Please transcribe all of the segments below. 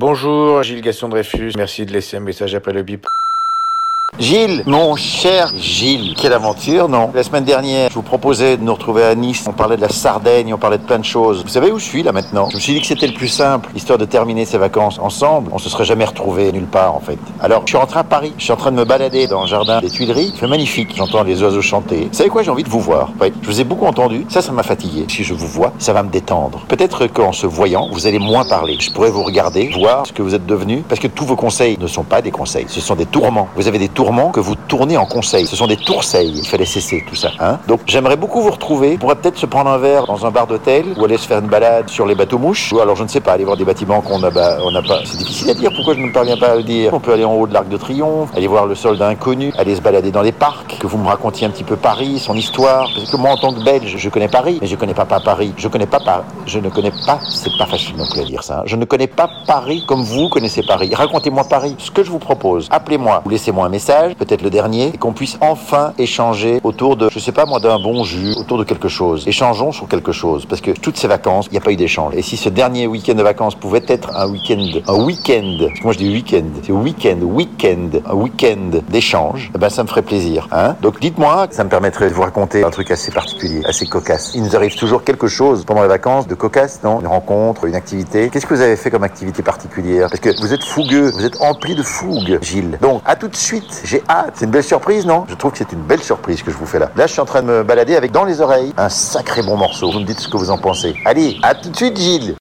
Bonjour, Gilles Gaston Dreyfus. Merci de laisser un message après le bip. Gilles, mon cher Gilles, quelle aventure, non? La semaine dernière, je vous proposais de nous retrouver à Nice. On parlait de la Sardaigne, on parlait de plein de choses. Vous savez où je suis là maintenant? Je me suis dit que c'était le plus simple, histoire de terminer ces vacances ensemble. On se serait jamais retrouvés nulle part en fait. Alors, je suis rentré à Paris. Je suis en train de me balader dans le jardin des Tuileries. C'est magnifique. J'entends les oiseaux chanter. Vous savez quoi? J'ai envie de vous voir. Je vous ai beaucoup entendu. Ça, ça m'a fatigué. Si je vous vois, ça va me détendre. Peut-être qu'en se voyant, vous allez moins parler. Je pourrais vous regarder, voir ce que vous êtes devenu, parce que tous vos conseils ne sont pas des conseils. Ce sont des tourments. Vous avez des tourments que vous tournez en conseil. Ce sont des tourseilles. Il fallait cesser tout ça. Hein Donc j'aimerais beaucoup vous retrouver. On pourrait peut-être se prendre un verre dans un bar d'hôtel ou aller se faire une balade sur les bateaux mouches. Ou alors je ne sais pas, aller voir des bâtiments qu'on n'a pas. C'est difficile à dire. Pourquoi je ne parviens pas à le dire? On peut aller en haut de l'Arc de Triomphe, aller voir le soldat inconnu, aller se balader dans les parcs, que vous me racontiez un petit peu Paris, son histoire. Parce que moi en tant que Belge, je connais Paris, mais je connais pas, pas Paris. Je connais pas Paris. Je ne connais pas. C'est pas facile non plus à dire ça. hein. Je ne connais pas Paris comme vous connaissez Paris. Racontez-moi Paris. Ce que je vous propose, appelez-moi ou laissez-moi un message, peut-être le dernier, et qu'on puisse enfin échanger autour de, je sais pas moi, d'un bon jus, autour de quelque chose. Échangeons sur quelque chose, parce que toutes ces vacances, il n'y a pas eu d'échange. Et si ce dernier week-end de vacances pouvait être un week-end, un week-end, moi je dis week-end, c'est week-end, week-end, un week-end d'échange, eh ben ça me ferait plaisir. Hein Donc dites-moi, ça me permettrait de vous raconter un truc assez particulier, assez cocasse. Il nous arrive toujours quelque chose pendant les vacances de cocasse, non? Une rencontre, une activité. Qu'est-ce que vous avez fait comme activité particulière? Parce que vous êtes fougueux, vous êtes empli de fougue, Gilles. Donc à tout de suite, j'ai hâte. C'est une belle surprise, non? Je trouve que c'est une belle surprise que je vous fais là. Là, je suis en train de me balader avec dans les oreilles un sacré bon morceau. Vous me dites ce que vous en pensez. Allez, à tout de suite, Gilles.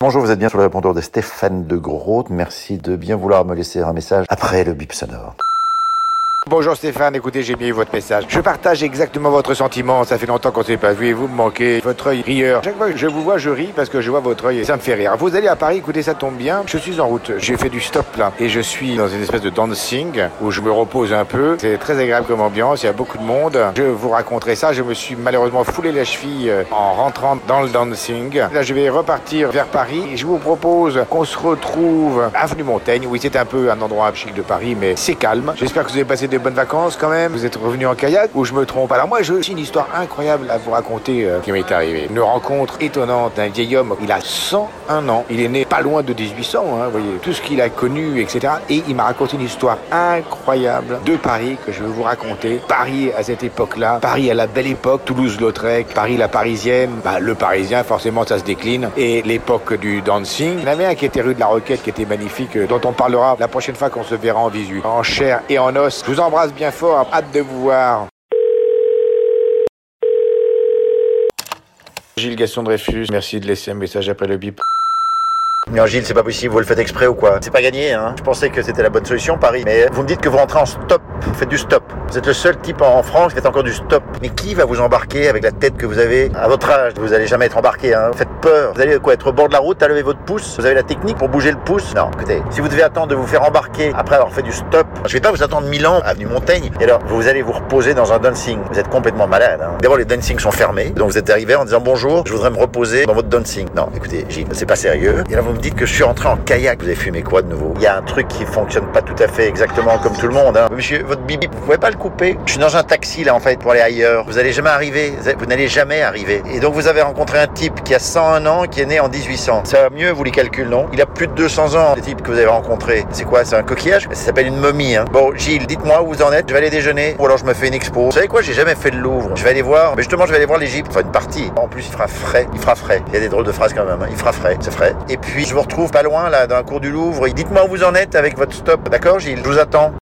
Bonjour, vous êtes bien sur le répondeur de Stéphane de Groot. Merci de bien vouloir me laisser un message après le bip sonore. Bonjour Stéphane, écoutez, j'ai eu votre message. Je partage exactement votre sentiment, ça fait longtemps qu'on s'est pas vu et vous me manquez. Votre œil rieur. Chaque fois que je vous vois, je ris parce que je vois votre œil et ça me fait rire. Vous allez à Paris, écoutez, ça tombe bien. Je suis en route, j'ai fait du stop là et je suis dans une espèce de dancing où je me repose un peu. C'est très agréable comme ambiance, il y a beaucoup de monde. Je vous raconterai ça, je me suis malheureusement foulé la cheville euh, en rentrant dans le dancing. Là, je vais repartir vers Paris et je vous propose qu'on se retrouve avenue Montaigne. Oui, c'est un peu un endroit chic de Paris, mais c'est calme. J'espère que vous avez passé de bonnes vacances quand même. Vous êtes revenu en kayak ou je me trompe? Alors moi, j'ai une histoire incroyable à vous raconter euh, qui m'est arrivée. Une rencontre étonnante d'un vieil homme. Il a 101 ans. Il est né pas loin de 1800, hein, vous voyez. Tout ce qu'il a connu, etc. Et il m'a raconté une histoire incroyable de Paris que je vais vous raconter. Paris à cette époque-là. Paris à la belle époque. Toulouse-Lautrec. Paris la parisienne. Bah, le parisien, forcément, ça se décline. Et l'époque du dancing. Il y en avait un qui était rue de la Roquette, qui était magnifique, euh, dont on parlera la prochaine fois qu'on se verra en visu. En chair et en os. Je vous embrasse bien fort. Hâte de vous voir. Gilles Gaston Dreyfus, merci de laisser un message après le bip. Non, Gilles, c'est pas possible, vous le faites exprès ou quoi C'est pas gagné, hein Je pensais que c'était la bonne solution, Paris. Mais vous me dites que vous rentrez en stop, vous faites du stop. Vous êtes le seul type en France qui fait encore du stop. Mais qui va vous embarquer avec la tête que vous avez À votre âge, vous allez jamais être embarqué, hein Vous faites peur. Vous allez quoi Être au bord de la route, à lever votre pouce? Vous avez la technique pour bouger le pouce? Non, écoutez, si vous devez attendre de vous faire embarquer après avoir fait du stop, je vais pas vous attendre mille ans, avenue Montaigne. Et alors, vous allez vous reposer dans un dancing. Vous êtes complètement malade, hein D'abord, les dancings sont fermés. Donc vous êtes arrivé en disant bonjour, je voudrais me reposer dans votre dancing. Non, écoutez, Gilles, c'est pas sérieux. Et là, vous me dites que je suis rentré en kayak. Vous avez fumé quoi de nouveau? Il y a un truc qui fonctionne pas tout à fait exactement comme tout le monde. Hein. Monsieur, votre bibi, vous pouvez pas le couper? Je suis dans un taxi là en fait pour aller ailleurs. Vous allez jamais arriver. Vous n'allez jamais arriver. Et donc vous avez rencontré un type qui a 101 ans, qui est né en 1800. Ça va mieux, vous les calculs, non? Il a plus de 200 ans. Le type que vous avez rencontré, c'est quoi? C'est un coquillage? Ça s'appelle une momie. Hein. Bon, Gilles, dites-moi où vous en êtes. Je vais aller déjeuner ou alors je me fais une expo. Vous savez quoi? J'ai jamais fait le Louvre. Je vais aller voir. Mais justement, je vais aller voir l'Égypte. Enfin une partie. En plus, il fera frais. Il fera frais. Il y a des drôles de phrases quand même. hein. Il fera frais. C'est frais. Et puis je vous retrouve pas loin là dans la cour du Louvre. Dites-moi où vous en êtes avec votre stop. D'accord, Gilles? Je vous attends.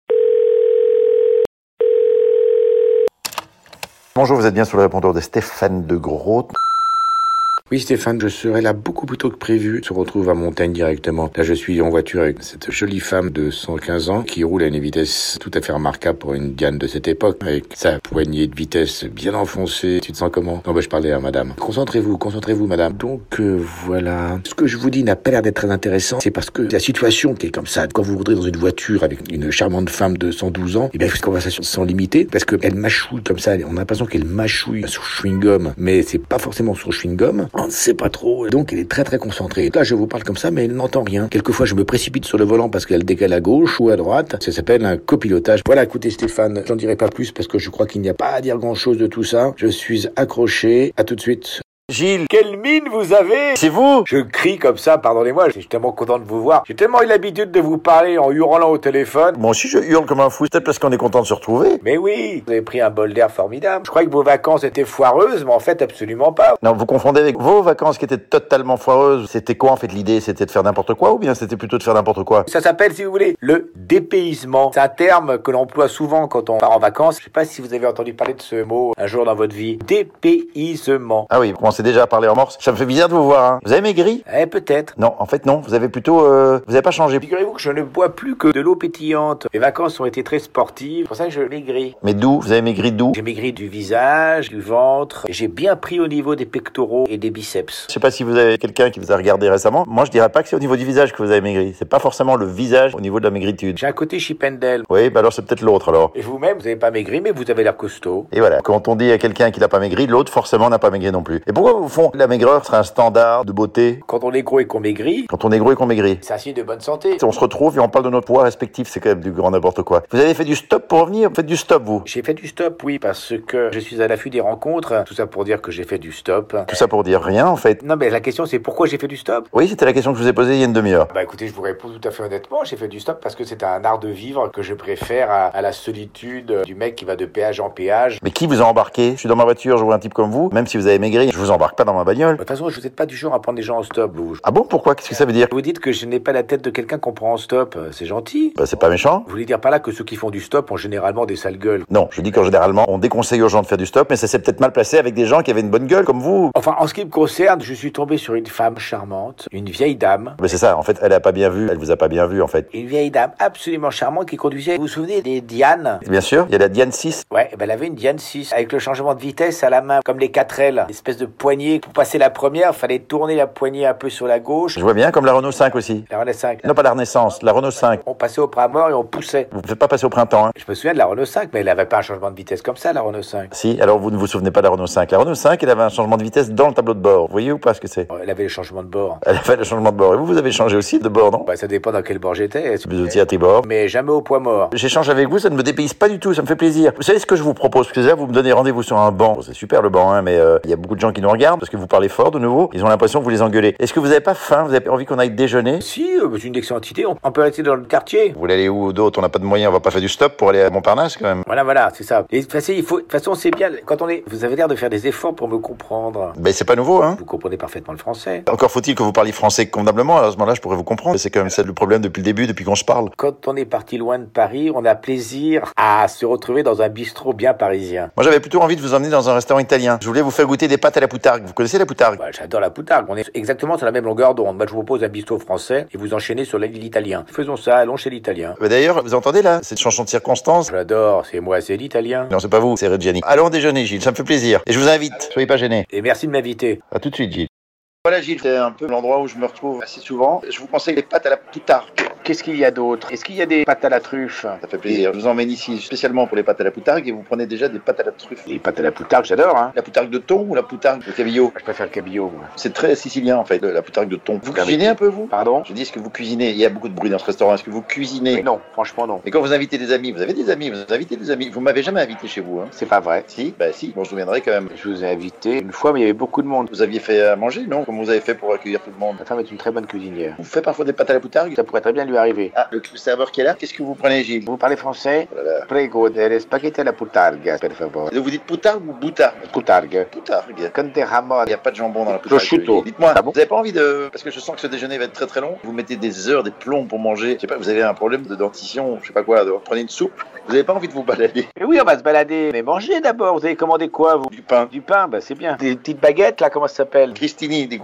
Bonjour, vous êtes bien sur le répondeur de Stéphane de Groot. Oui Stéphane, je serai là beaucoup plus tôt que prévu. On se retrouve à Montaigne directement. Là je suis en voiture avec cette jolie femme de 115 ans qui roule à une vitesse tout à fait remarquable pour une Diane de cette époque, avec sa poignée de vitesse bien enfoncée. Tu te sens comment? Non, ben je parlais à madame. Concentrez-vous, concentrez-vous madame. Donc euh, voilà. Ce que je vous dis n'a pas l'air d'être très intéressant, c'est parce que la situation qui est comme ça, quand vous rentrez dans une voiture avec une charmante femme de 112 ans, et bien cette conversation sans limiter, parce qu'elle mâchouille comme ça, on a l'impression qu'elle mâchouille sur chewing-gum, mais c'est pas forcément sur chewing-gum. On ne sait pas trop. Donc elle est très très concentrée. Là je vous parle comme ça, mais elle n'entend rien. Quelquefois je me précipite sur le volant parce qu'elle décale à gauche ou à droite. Ça s'appelle un copilotage. Voilà, écoutez Stéphane, j'en dirai pas plus parce que je crois qu'il n'y a pas à dire grand chose de tout ça. Je suis accroché. À tout de suite. Gilles, Quelle mine vous avez c'est vous Je crie comme ça, pardonnez-moi, je suis tellement content de vous voir. J'ai tellement eu l'habitude de vous parler en hurlant au téléphone. Moi aussi je hurle comme un fou, c'est peut-être parce qu'on est content de se retrouver. Mais oui, vous avez pris un bol d'air formidable. Je croyais que vos vacances étaient foireuses, mais en fait absolument pas. Non, vous confondez avec vos vacances qui étaient totalement foireuses. C'était quoi en fait l'idée? C'était de faire n'importe quoi ou bien c'était plutôt de faire n'importe quoi? Ça s'appelle, si vous voulez, le dépaysement. C'est un terme que l'on emploie souvent quand on part en vacances. Je sais pas si vous avez entendu parler de ce mot un jour dans votre vie. Dépaysement. Ah oui, vous commencez déjà à parler en morse. Ça me fait bizarre de vous voir. Hein. Vous avez maigri? Eh, peut-être. Non, en fait non. Vous avez plutôt, euh, vous avez pas changé. Figurez-vous que je ne bois plus que de l'eau pétillante. Mes vacances ont été très sportives. C'est pour ça que je maigris. Mais d'où? Vous avez maigri d'où? J'ai maigri du visage, du ventre. J'ai bien pris au niveau des pectoraux et des biceps. Je sais pas si vous avez quelqu'un qui vous a regardé récemment. Moi, je dirais pas que c'est au niveau du visage que vous avez maigri. C'est pas forcément le visage au niveau de la maigritude. J'ai un côté chipendel. Oui, bah alors c'est peut-être l'autre alors. Et vous-même, vous n'avez pas maigri, mais vous avez l'air costaud. Et voilà, quand on dit à quelqu'un qu'il n'a pas maigri, l'autre forcément n'a pas maigri non plus. Et pourquoi au fond la maigreur serait un standard de beauté Quand on est gros et qu'on maigrit, quand on est gros et qu'on maigrit c'est un signe de bonne santé. On se retrouve et on parle de notre poids respectif, c'est quand même du grand n'importe quoi. Vous avez fait du stop pour revenir? Vous faites du stop vous J'ai fait du stop, oui, parce que je suis à l'affût des rencontres. Tout ça pour dire que j'ai fait du stop. Tout ça pour dire rien en fait. Non, mais la question c'est pourquoi j'ai fait du stop? Oui, c'était la question que je vous ai posée il y a une demi-heure. Bah écoutez, je vous réponds tout à fait honnêtement, j'ai fait du stop parce que c'est un art de vivre que je préfère à, à la solitude du mec qui va de péage en péage. Mais qui vous a embarqué? Je suis dans ma voiture, je vois un type comme vous, même si vous avez maigri, je vous embarque pas dans ma bagnole. De toute façon, je vous êtes pas du genre à prendre des gens en stop, vous. Ah bon Pourquoi? Qu'est-ce que ça veut dire? Vous dites que je n'ai pas la tête de quelqu'un qu'on prend en stop, euh, c'est gentil. Bah c'est pas méchant. Vous voulez dire par là que ceux qui font du stop ont généralement des sales gueules Non, je dis qu'en généralement, on déconseille aux gens de faire du stop, mais ça s'est peut-être mal placé avec des gens qui avaient une bonne gueule comme vous. Enfin, en ce qui me concerne, je suis tombé sur une femme charmante, une vieille dame, Mais c'est ça, en fait, elle a pas bien vu, elle vous a pas bien vu en fait. une vieille dame absolument charmante qui conduisait, vous vous souvenez des Diane? Bien sûr, il y a la Diane 6. Ouais, ben elle avait une Diane 6 avec le changement de vitesse à la main, comme les 4L, une espèce de poignée. Pour passer la première, fallait tourner la poignée un peu sur la gauche. Je vois bien, comme la Renault 5 aussi. La Renault 5. Non, pas la Renaissance, la Renault 5. On passait au bras mort et on poussait. Vous ne faites pas passer au printemps, hein Je me souviens de la Renault 5, mais elle avait pas un changement de vitesse comme ça, la Renault 5. Si, alors vous ne vous souvenez pas de la Renault 5. La Renault 5, elle avait un changement de vitesse dans le tableau de bord. Vous voyez ou pas ce que c'est? Elle avait le changement de bord. Elle a fait le changement de bord. Et vous, vous avez changé aussi de bord, non? Bah, ça dépend dans quel bord j'étais. Vous étiez à tribord. Mais jamais au poids mort. J'échange avec vous, ça ne me dépayse pas du tout, ça me fait plaisir. Vous savez ce que je vous propose Parce que là, vous me donnez rendez-vous sur un banc. C'est super le banc, hein, mais euh, il y a beaucoup de gens qui nous regardent parce que vous parlez fort de nouveau. Ils ont l'impression que vous les engueulez. Est-ce que vous n'avez pas faim Vous avez envie qu'on aille déjeuner? Si, euh, c'est une excellente idée. On, on peut rester dans le quartier. Vous voulez aller où d'autre? On n'a pas de moyens, on va pas faire du stop pour aller à Montparnasse quand même. Voilà, voilà, c'est ça. Et de toute façon, il faut, de toute façon, c'est bien. Quand on est, vous avez l'air de faire des efforts pour me comprendre. Ben c'est pas nouveau, hein Vous comprenez parfaitement le français. Encore faut-il que vous parliez français convenablement, à ce moment-là je pourrais vous comprendre. C'est quand même ça le problème depuis le début, depuis qu'on se parle. Quand on est parti loin de Paris, on a plaisir à se retrouver dans un bistrot bien parisien. Moi j'avais plutôt envie de vous emmener dans un restaurant italien. Je voulais vous faire goûter des pâtes à la poutargue. Vous connaissez la poutargue? Bah, J'adore la poutargue. On est exactement sur la même longueur d'onde. Moi, je vous propose un bistrot français et vous enchaînez sur l'italien. Faisons ça, allons chez l'italien. Bah, D'ailleurs, vous entendez là Cette chanson de circonstance? J'adore, c'est moi, c'est l'italien. Non, c'est pas vous, c'est Reggiani. Allons déjeuner, Gilles, ça me fait plaisir. Et je vous invite, soyez pas gênés. Et merci de m'inviter. À tout de suite, Gilles. Voilà, Gilles, c'est un peu l'endroit où je me retrouve assez souvent. Je vous conseille les pâtes à la poutargue. Qu'est-ce qu'il y a d'autre? Est-ce qu'il y a des pâtes à la truffe? Ça fait plaisir. Je vous emmène ici spécialement pour les pâtes à la poutargue et vous prenez déjà des pâtes à la truffe. Les pâtes à la poutargue, j'adore, hein. La poutargue de thon ou la poutargue de cabillaud? Je préfère le cabillaud, moi. C'est très sicilien en fait, la poutargue de thon. Vous cuisinez un peu vous? Pardon? Je dis, est-ce que vous cuisinez? Il y a beaucoup de bruit dans ce restaurant. Est-ce que vous cuisinez? Mais non, franchement, non. Et quand vous invitez des amis, vous avez des amis, vous invitez des amis. Vous m'avez jamais invité chez vous, hein C'est pas vrai. Si? Bah si, bon, je vous souviendrai quand même. Je vous ai invité une fois, mais il y avait beaucoup de monde. Vous aviez fait à manger, non? Comment vous avez fait pour accueillir tout le monde Ma femme est une très bonne cuisinière. Vous faites parfois des pâtes à la poutargue? Ça pourrait très bien lui arriver. Ah, le serveur qui est là, qu'est-ce que vous prenez, Gilles? Vous parlez français? Oh là là. Prego delle spaghetti alla poutargue, per favore. Vous dites poutargue ou boutargue Poutargue. Poutargue. Con des ramones. Il n'y a pas de jambon dans la poutargue. Prosciutto. Dites-moi, Ah bon? vous avez pas envie de... Parce que je sens que ce déjeuner va être très très long. Vous mettez des heures, des plombs pour manger. Je sais pas, vous avez un problème de dentition, je sais pas quoi. Prenez une soupe. Vous avez pas envie de vous balader. Mais oui, on va se balader. Mais mangez d'abord. Vous avez commandé quoi, vous? Du pain. Du pain, bah c'est bien. Des petites baguettes, là, comment ça s'appelle? Christini, des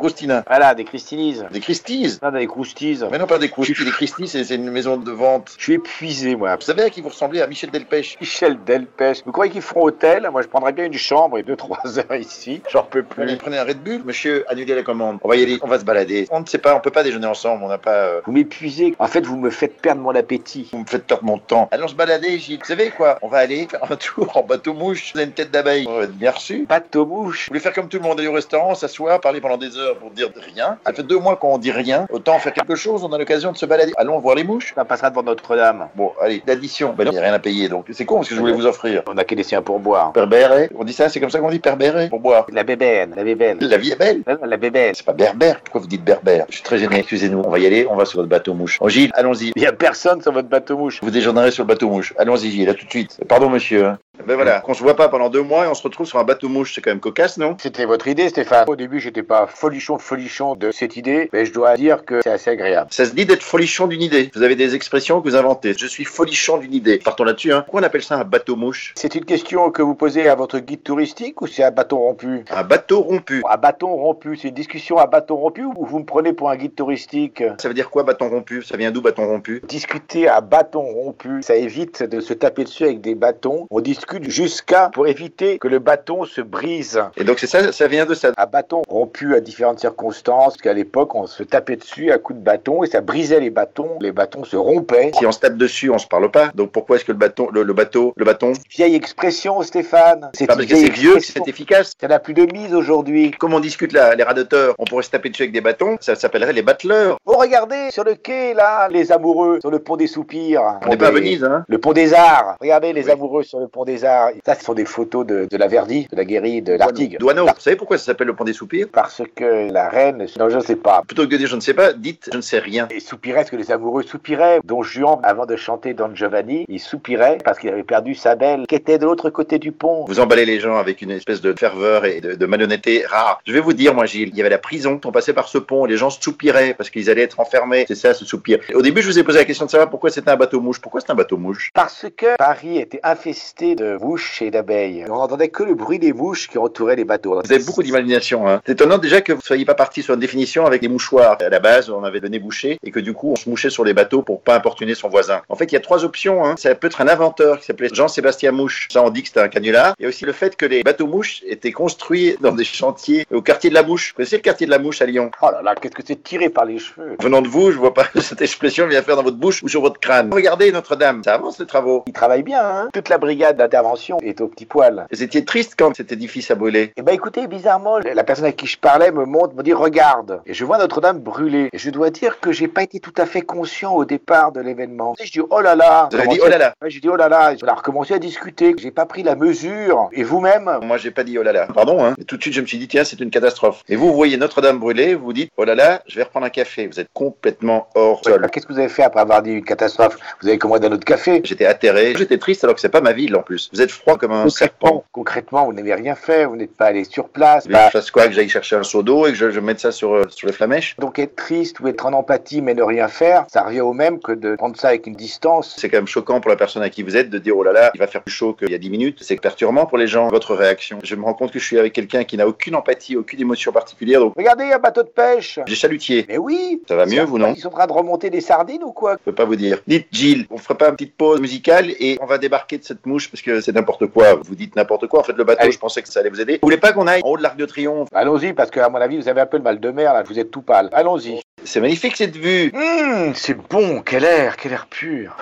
Voilà, des cristinises. Des Christies. Non, des croustilles. Mais non, pas des croustilles. Les Christies, c'est une maison de vente. Je suis épuisé, moi. Vous savez à qui vous ressemblez À Michel Delpech. Michel Delpech. Vous croyez qu'ils feront hôtel? Moi, je prendrais bien une chambre et deux, trois heures ici. J'en peux Allez, plus. prenez un Red Bull. Monsieur, annulez la commande. On va y aller, on va se balader. On ne sait pas, on peut pas déjeuner ensemble. On n'a pas... euh, Vous m'épuisez. En fait, vous me faites perdre mon appétit. Vous me faites perdre mon temps. Allons se balader, Gilles. Vous savez quoi? On va aller faire un tour en bateau mouche. Vous avez une tête d'abeille. On va être bien reçu. Bateau mouche. Vous voulez faire comme tout le monde, aller au restaurant, s'asseoir, parler pendant des heures? Pour dire rien Ça fait deux mois qu'on dit rien. Autant faire quelque chose, on a l'occasion de se balader. Allons voir les mouches. Ça passera devant Notre-Dame. Bon, allez, l'addition. Ben il n'y a rien à payer, donc c'est con parce que je voulais vous offrir. On a qu'à laisser un pourboire. Berbère, on dit ça, c'est comme ça qu'on dit berbère pour boire. La bébène, la bébène. La vie est belle. La bébène. C'est pas berbère. Pourquoi vous dites berbère? Je suis très gêné, excusez-nous. On va y aller, on va sur votre bateau mouche. Oh Gilles, allons-y. Il y a personne sur votre bateau mouche. Vous déjeunerez sur le bateau mouche. Allons-y Gilles, à tout de suite. Pardon monsieur. Hein. Ben voilà, qu'on se voit pas pendant deux mois et on se retrouve sur un bateau mouche, c'est quand même cocasse, non? C'était votre idée, Stéphane. Au début, j'étais pas folichon, folichon de cette idée, mais je dois dire que c'est assez agréable. Ça se dit d'être folichon d'une idée. Vous avez des expressions que vous inventez. Je suis folichon d'une idée. Partons là-dessus, hein. Pourquoi on appelle ça un bateau mouche? C'est une question que vous posez à votre guide touristique ou c'est un bâton rompu? Un bateau rompu. Un bâton rompu, c'est une discussion à bâton rompu ou vous me prenez pour un guide touristique? Ça veut dire quoi bâton rompu? Ça vient d'où bâton rompu? Discuter à bâton rompu, ça évite de se taper dessus avec des bâtons. On discute jusqu'à pour éviter que le bâton se brise. Et donc c'est ça, ça vient de ça. Un bâton rompu à différentes circonstances, qu'à l'époque on se tapait dessus à coups de bâton et ça brisait les bâtons. Les bâtons se rompaient. Si on se tape dessus, on se parle pas. Donc pourquoi est-ce que le bâton, le, le bateau, le bâton? Vieille expression, Stéphane. C'est parce que c'est vieux c'est efficace. Ça n'a plus de mise aujourd'hui. Comme on discute là, les radoteurs, on pourrait se taper dessus avec des bâtons, ça s'appellerait les battleurs. Oh, regardez, sur le quai, là, les amoureux, sur le pont des soupirs. On n'est pas à Venise, hein Le pont des Arts. Regardez les Oui. amoureux sur le pont des Ça, ce sont des photos de, de la Verdi, de la Guérie, de l'Artigue. Douaneau. Vous savez pourquoi ça s'appelle le pont des soupirs? Parce que la reine, non, je ne sais pas. Plutôt que de dire je ne sais pas, dites je ne sais rien. Et soupirait ce que les amoureux soupiraient. Don Juan, avant de chanter Don Giovanni, il soupirait parce qu'il avait perdu sa belle, qui était de l'autre côté du pont. Vous emballez les gens avec une espèce de ferveur et de, de malhonnêteté rare. Je vais vous dire, moi, Gilles, il y avait la prison. On passait par ce pont et les gens soupiraient parce qu'ils allaient être enfermés. C'est ça, ce soupir. Au début, je vous ai posé la question de savoir pourquoi c'était un bateau mouche. Pourquoi c'est un bateau mouche? Parce que Paris était infesté de mouches et d'abeilles. On n'entendait que le bruit des mouches qui entouraient les bateaux. Vous avez beaucoup d'imagination. Hein. C'est étonnant déjà que vous soyez pas parti sur une définition avec des mouchoirs. À la base, on avait donné boucher et que du coup, on se mouchait sur les bateaux pour pas importuner son voisin. En fait, il y a trois options. Hein. Ça peut être un inventeur qui s'appelait Jean-Sébastien Mouche. Ça, on dit que c'était un canular. A aussi le fait que les bateaux mouches étaient construits dans des chantiers au quartier de la Mouche. Vous connaissez le quartier de la Mouche à Lyon? Oh là là, qu'est-ce que c'est tiré par les cheveux Venant de vous, je vois pas que cette expression vient faire dans votre bouche ou sur votre crâne. Regardez Notre-Dame, ça avance les travaux. Il travaille bien, hein Toute la brigade d'intervention est au petit poil. Vous étiez triste quand cet édifice a brûlé. Eh ben écoutez, bizarrement, la personne à qui je parlais me montre, me dit regarde. Et je vois Notre-Dame brûler. Et je dois dire que j'ai pas été tout à fait conscient au départ de l'événement. Et je dis oh là là. Vous avez dit oh là là. Ouais, j'ai dit oh là là. On a recommencé à discuter. J'ai pas pris la mesure. Et vous-même? Moi, j'ai pas dit oh là là. Pardon, hein. Et tout de suite, je me suis dit, tiens, c'est une catastrophe. Et vous, vous voyez Notre-Dame brûler, vous dites, oh là là, je vais reprendre un café. Vous êtes complètement hors sol. Qu'est-ce que vous avez fait après avoir dit une catastrophe? Vous avez commandé un autre café? J'étais atterré, j'étais triste alors que c'est pas ma ville en plus. Vous êtes froid comme un serpent. concrètement, vous n'avez rien fait. Vous n'êtes pas allé sur place. Que je fasse quoi Que j'aille chercher un seau d'eau et que je, je mette ça sur, euh, sur les flamèches Donc être triste ou être en empathie mais ne rien faire, ça revient au même que de prendre ça avec une distance. C'est quand même choquant pour la personne à qui vous êtes de dire oh là là, il va faire plus chaud qu'il y a 10 minutes. C'est perturbant pour les gens, votre réaction? Je me rends compte que je suis avec quelqu'un qui n'a aucune empathie, aucune émotion particulière. Donc, Regardez, un bateau de pêche. j'ai chalutier. Mais oui. Ça va mieux, vous, non? Ils sont en train de remonter des sardines ou quoi? Je peux pas vous dire. Dites Gilles, on ferait pas une petite pause musicale et on va débarquer de cette mouche parce que c'est n'importe quoi. Vous dites n'importe quoi. En fait, le bateau, Allez. je pensais que ça allait vous aider. Vous voulez pas qu'on aille en haut de l'Arc de Triomphe? Allons-y, parce que à mon avis, vous avez un peu le mal de mer, là, vous êtes tout pâle. Allons-y. C'est magnifique cette vue. Hum, c'est bon, quel air, quel air pur.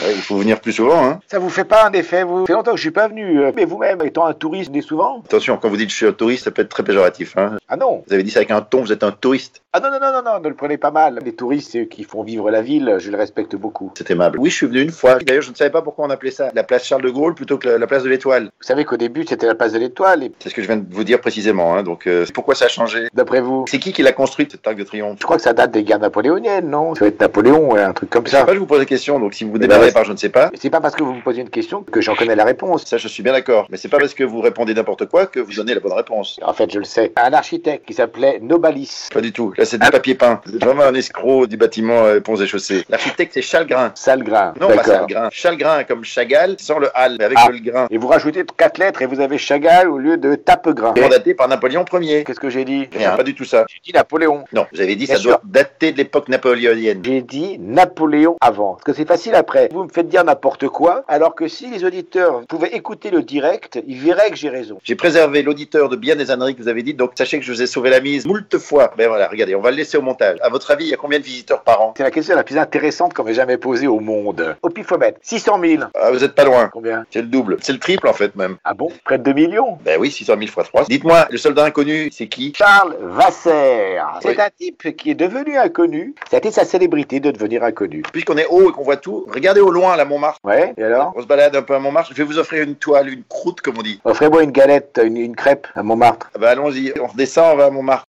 Ouais, il faut venir plus souvent. Hein. Ça vous fait pas un effet, vous? Ça fait longtemps que je suis pas venu. euh, Mais vous-même, étant un touriste, venez souvent? Attention, quand vous dites je suis un touriste, ça peut être très péjoratif. Hein. Ah non Vous avez dit ça avec un ton, vous êtes un touriste. Ah non, non, non, non, non, ne le prenez pas mal. Les touristes, qui font vivre la ville, je le respecte beaucoup. C'est aimable. Oui, je suis venu une fois. D'ailleurs, je ne savais pas pourquoi on appelait ça la place Charles de Gaulle plutôt que la, la place de l'Étoile. Vous savez qu'au début, c'était la place de l'Étoile, et C'est ce que je viens de vous dire précisément. Hein. Donc, euh, pourquoi ça a changé d'après vous? C'est qui qui l'a construite, cette Arc de Triomphe? Je crois que ça date des guerres napoléoniennes, non? Ça va être Napoléon, ouais, un truc comme Je sais ça. pas, je vous pose la question. Donc, si vous ben, démarrez ouais. par je ne sais pas, C'est pas parce que vous me posez une question que j'en connais la réponse. ça, je suis bien d'accord. Mais c'est pas parce que vous répondez n'importe quoi que vous donnez la bonne réponse. En fait, je le sais. Un architecte qui s'appelait Nobalis. Pas du tout. Là, c'est du papier peint. Êtes vraiment un escroc du bâtiment euh, ponts et chaussées. L'architecte, c'est Chalgrin. Salgrin. Non, pas D'accord. Chalgrin. Chalgrin comme Chagall, sans le hal, mais avec Ah. le grain. Et vous rajoutez quatre lettres et vous avez Chagall au lieu de Tapegrin. Mandaté par Napoléon Ier. Qu'est-ce que j'ai dit? Rien, pas du tout ça. J'ai dit Napoléon. Non, vous avez dit Bien ça sûr. doit dater de l'époque napoléonienne. J'ai dit Napoléon avant. Parce que c'est facile après. Vous me faites dire n'importe quoi, alors que si les auditeurs pouvaient écouter le direct, ils verraient que j'ai raison. J'ai préservé l'auditeur de bien des âneries que vous avez dites, donc sachez que je vous ai sauvé la mise moult fois. Ben voilà, regardez, On va le laisser au montage. À votre avis, il y a combien de visiteurs par an? C'est la question la plus intéressante qu'on m'ait jamais posée au monde. Au pifomètre, 600 000. ah, Vous êtes pas loin. Combien? C'est le double. C'est le triple en fait même. Ah bon? Près de 2 millions Ben oui, 600 000 fois 3. Dites-moi, le soldat inconnu, c'est qui? Charles Vasser. C'est Oui. un type qui est devenu inconnu. Ça a été sa célébrité de devenir inconnu. Puisqu'on est haut et qu'on voit tout, regardez au loin la Montmartre. Ouais, et alors? On se balade un peu à Montmartre. Je vais vous offrir une toile, une croûte comme on dit. Offrez-moi une galette, une, une crêpe à Montmartre. Ah ben allons-y, on redescend, on va à Montmartre.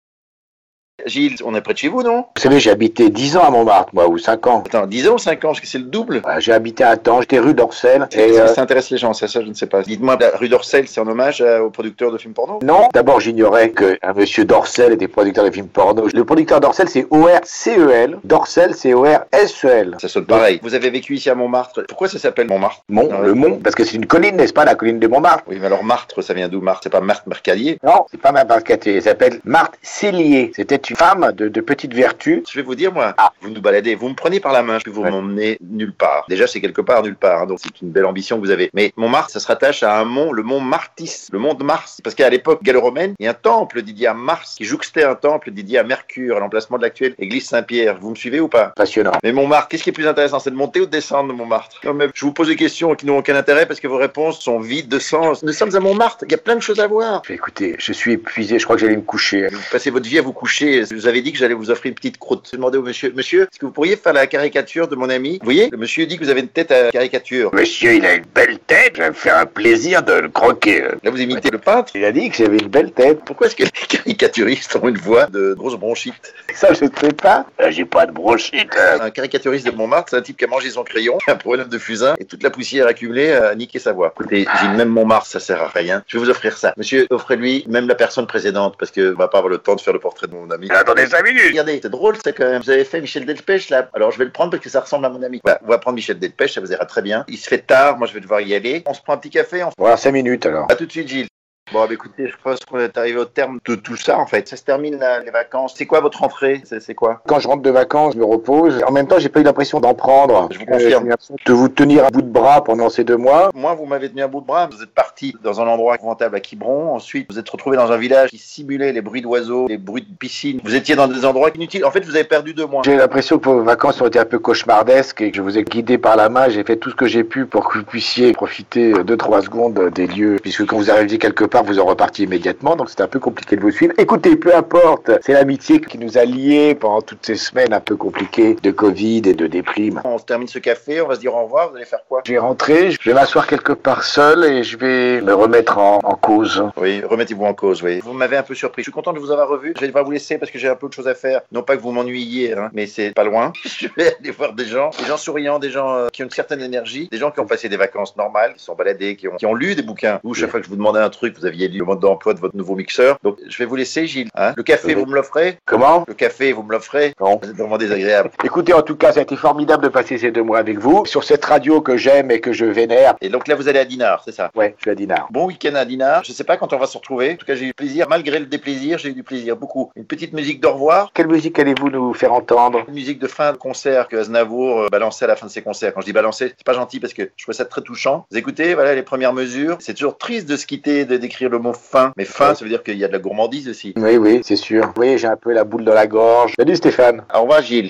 Gilles, on est près de chez vous, non? Vous savez, j'ai habité 10 ans à Montmartre, moi, ou 5 ans. Attends, 10 ans ou 5 ans, parce que c'est le double? J'ai habité un temps, j'étais rue d'Orcel. Et, euh, ça intéresse les gens, ça, ça je ne sais pas. Dites-moi, la rue d'Orcel, c'est en hommage euh, au producteur de films porno? Non, d'abord j'ignorais qu'un monsieur Dorcel était producteur de films porno. Le producteur Dorcel c'est O-R-C-E-L, Dorcel c'est O-R-S-E-L. Ça sonne pareil. Vous avez vécu ici à Montmartre. Pourquoi ça s'appelle Montmartre? Mont, le Mont, parce que c'est une colline, n'est-ce pas, la colline de Montmartre? Oui, mais alors Martre, ça vient d'où Martre? C'est pas Marthe Mercadier Non, c'est pas ma Marcatier, elle s'appelle Marthe. C'était une femme de, de petite vertu. Je vais vous dire, moi, Ah. vous nous baladez, vous me prenez par la main, je peux vous Ouais. m'emmener nulle part. Déjà, c'est quelque part nulle part, hein, donc c'est une belle ambition que vous avez. Mais Montmartre, ça se rattache à un mont, le mont Martis, le mont de Mars. Parce qu'à l'époque gallo-romaine, il y a un temple dédié à Mars qui jouxtait un temple dédié à Mercure, à l'emplacement de l'actuelle église Saint-Pierre. Vous me suivez ou pas? Passionnant. Mais Montmartre, qu'est-ce qui est plus intéressant? C'est de monter ou de descendre de Montmartre? Non, mais Je vous pose des questions qui n'ont aucun intérêt parce que vos réponses sont vides de sens. Nous sommes à Montmartre, il y a plein de choses à voir. Écoutez, je suis épuisé, je crois que j'allais me coucher. Vous passez votre vie à vous coucher. Je vous avais dit que j'allais vous offrir une petite croûte. Je demandais au monsieur, monsieur, est-ce que vous pourriez faire la caricature de mon ami? Vous voyez, le monsieur dit que vous avez une tête à caricature. Monsieur, il a une belle tête, je vais me faire un plaisir de le croquer. Là, vous imitez le peintre. Il a dit que j'avais une belle tête. Pourquoi est-ce que les caricaturistes ont une voix de grosse bronchite? Ça, je ne sais pas. Euh, J'ai pas de bronchite. euh. Un caricaturiste de Montmartre, c'est un type qui a mangé son crayon, un problème de fusain, et toute la poussière accumulée a niqué sa voix. Écoutez, j'ai même Montmartre, ça sert à rien. Je vais vous offrir ça. Monsieur, offrez-lui même la personne précédente, parce que on va pas avoir le temps de faire le portrait de mon ami. Attendez 5 minutes. Regardez, c'est drôle, c'est quand même. Vous avez fait Michel Delpech là. Alors je vais le prendre parce que ça ressemble à mon ami. Voilà, on va prendre Michel Delpech, ça vous ira très bien. Il se fait tard, moi je vais devoir y aller. On se prend un petit café, on se... Voilà, 5 minutes alors. À tout de suite, Gilles. Bon, bah, écoutez, je pense qu'on est arrivé au terme de tout ça en fait. Ça se termine là, les vacances. C'est quoi votre rentrée? C'est quoi? Quand je rentre de vacances, je me repose. En même temps, j'ai pas eu l'impression d'en prendre. Je vous confirme. Euh, de vous tenir à bout de bras pendant ces deux mois. Moi, vous m'avez tenu un bout de bras. Vous êtes parti dans un endroit épouvantable à Quiberon. Ensuite, vous êtes retrouvé dans un village qui simulait les bruits d'oiseaux, les bruits de piscine. Vous étiez dans des endroits inutiles. En fait, vous avez perdu deux mois. J'ai l'impression que vos vacances ont été un peu cauchemardesques et que je vous ai guidé par la main. J'ai fait tout ce que j'ai pu pour que vous puissiez profiter deux, trois secondes des lieux. Puisque quand vous arriviez quelque vous en repartiez immédiatement. Donc c'était un peu compliqué de vous suivre. Écoutez, peu importe. C'est l'amitié qui nous a liés pendant toutes ces semaines un peu compliquées de Covid et de déprime. On se termine ce café, on va se dire au revoir. Vous allez faire quoi? Je vais rentrer, je vais m'asseoir quelque part seul et je vais me remettre en, en cause. Oui, remettez-vous en cause, oui. Vous m'avez un peu surpris. Je suis content de vous avoir revu. Je vais devoir vous laisser parce que j'ai un peu de choses à faire. Non pas que vous m'ennuyiez, hein, mais c'est pas loin. Je vais aller voir des gens, des gens souriants, des gens euh, qui ont une certaine énergie, des gens qui ont passé des vacances normales, qui sont baladés, qui ont, qui ont lu des bouquins. Ou chaque fois que je vous demandais un truc, vous aviez lu le mode d'emploi de votre nouveau mixeur. Donc je vais vous laisser, Gilles. hein. le café, Oui. vous me l'offrez? Comment? Le café, vous me l'offrez? Non. Vous êtes vraiment désagréable. Écoutez, en tout cas, ça a été formidable de passer ces deux mois avec vous sur cette radio que j'aime et que je vénère. Et donc là, vous allez à Dinard, c'est ça? Ouais, je suis à Dinard. Bon week-end à Dinard. Je sais pas quand on va se retrouver. En tout cas, j'ai eu plaisir. Malgré le déplaisir, j'ai eu du plaisir. Beaucoup. Une petite musique d'au revoir. Quelle musique allez-vous nous faire entendre? Une musique de fin de concert que Aznavour euh, balançait à la fin de ses concerts. Quand je dis balancer, c'est pas gentil parce que je trouve ça très touchant. Vous écoutez, voilà les premières mesures. C'est toujours triste de se quitter, de décrire le mot fin. Mais fin, ça veut dire qu'il y a de la gourmandise aussi. Oui, oui, c'est sûr. Vous voyez, j'ai un peu la boule dans la gorge. Salut Stéphane. Au revoir Gilles.